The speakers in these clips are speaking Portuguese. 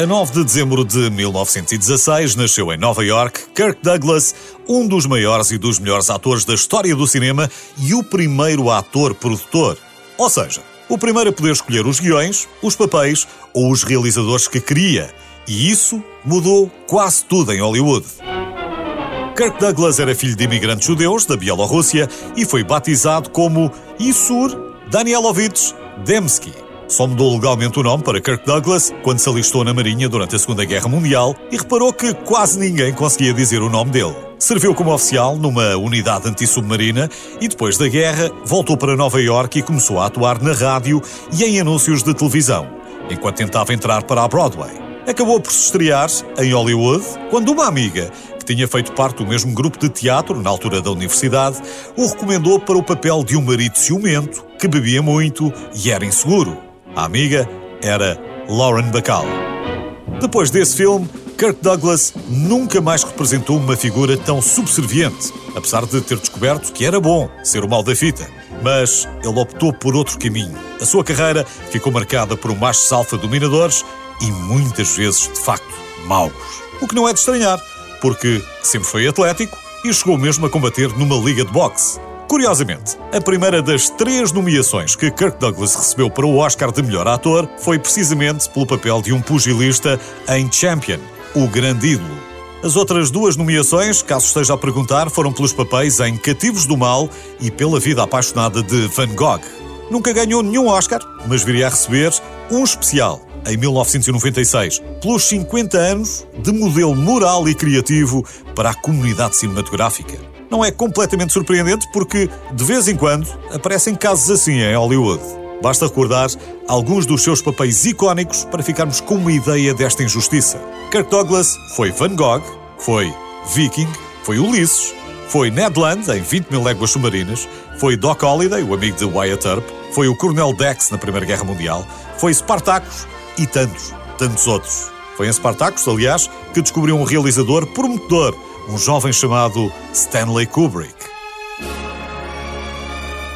A 9 de dezembro de 1916 nasceu em Nova York Kirk Douglas, um dos maiores e dos melhores atores da história do cinema e o primeiro ator-produtor. Ou seja, o primeiro a poder escolher os guiões, os papéis ou os realizadores que queria. E isso mudou quase tudo em Hollywood. Kirk Douglas era filho de imigrantes judeus da Bielorrússia e foi batizado como Isur Danielovich Demsky. Só mudou legalmente o nome para Kirk Douglas quando se alistou na Marinha durante a Segunda Guerra Mundial e reparou que quase ninguém conseguia dizer o nome dele. Serviu como oficial numa unidade antissubmarina e depois da guerra voltou para Nova York e começou a atuar na rádio e em anúncios de televisão, enquanto tentava entrar para a Broadway. Acabou por se estrear em Hollywood quando uma amiga, que tinha feito parte do mesmo grupo de teatro na altura da universidade, o recomendou para o papel de um marido ciumento que bebia muito e era inseguro. A amiga era Lauren Bacall. Depois desse filme, Kirk Douglas nunca mais representou uma figura tão subserviente, apesar de ter descoberto que era bom ser o mal da fita. Mas ele optou por outro caminho. A sua carreira ficou marcada por um macho alfa dominadores e muitas vezes, de facto, maus. O que não é de estranhar, porque sempre foi atlético e chegou mesmo a combater numa liga de boxe. Curiosamente, a primeira das três nomeações que Kirk Douglas recebeu para o Oscar de melhor ator foi precisamente pelo papel de um pugilista em Champion, o grande ídolo. As outras duas nomeações, caso esteja a perguntar, foram pelos papéis em Cativos do Mal e pela vida apaixonada de Van Gogh. Nunca ganhou nenhum Oscar, mas viria a receber um especial em 1996, pelos 50 anos de modelo moral e criativo para a comunidade cinematográfica. Não é completamente surpreendente porque, de vez em quando, aparecem casos assim em Hollywood. Basta recordar alguns dos seus papéis icónicos para ficarmos com uma ideia desta injustiça. Kirk Douglas foi Van Gogh, foi Viking, foi Ulisses, foi Ned Land em 20 mil léguas submarinas, foi Doc Holliday, o amigo de Wyatt Earp, foi o Coronel Dex na Primeira Guerra Mundial, foi Spartacus e tantos, tantos outros. Foi em Spartacus, aliás, que descobriu um realizador prometedor, um jovem chamado Stanley Kubrick.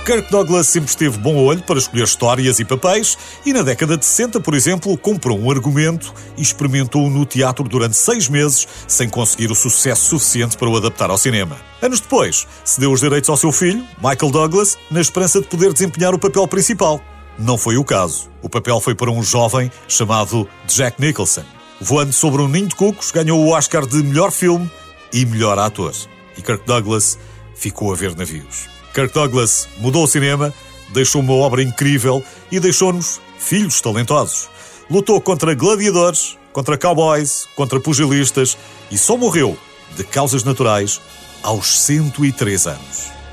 Kirk Douglas sempre esteve bom olho para escolher histórias e papéis e na década de 60, por exemplo, comprou um argumento e experimentou-o no teatro durante seis meses sem conseguir o sucesso suficiente para o adaptar ao cinema. Anos depois, cedeu os direitos ao seu filho, Michael Douglas, na esperança de poder desempenhar o papel principal. Não foi o caso. O papel foi para um jovem chamado Jack Nicholson. Voando sobre um ninho de cucos, ganhou o Oscar de melhor filme e melhor ator. E Kirk Douglas ficou a ver navios. Kirk Douglas mudou o cinema, deixou uma obra incrível e deixou-nos filhos talentosos. Lutou contra gladiadores, contra cowboys, contra pugilistas e só morreu de causas naturais aos 103 anos.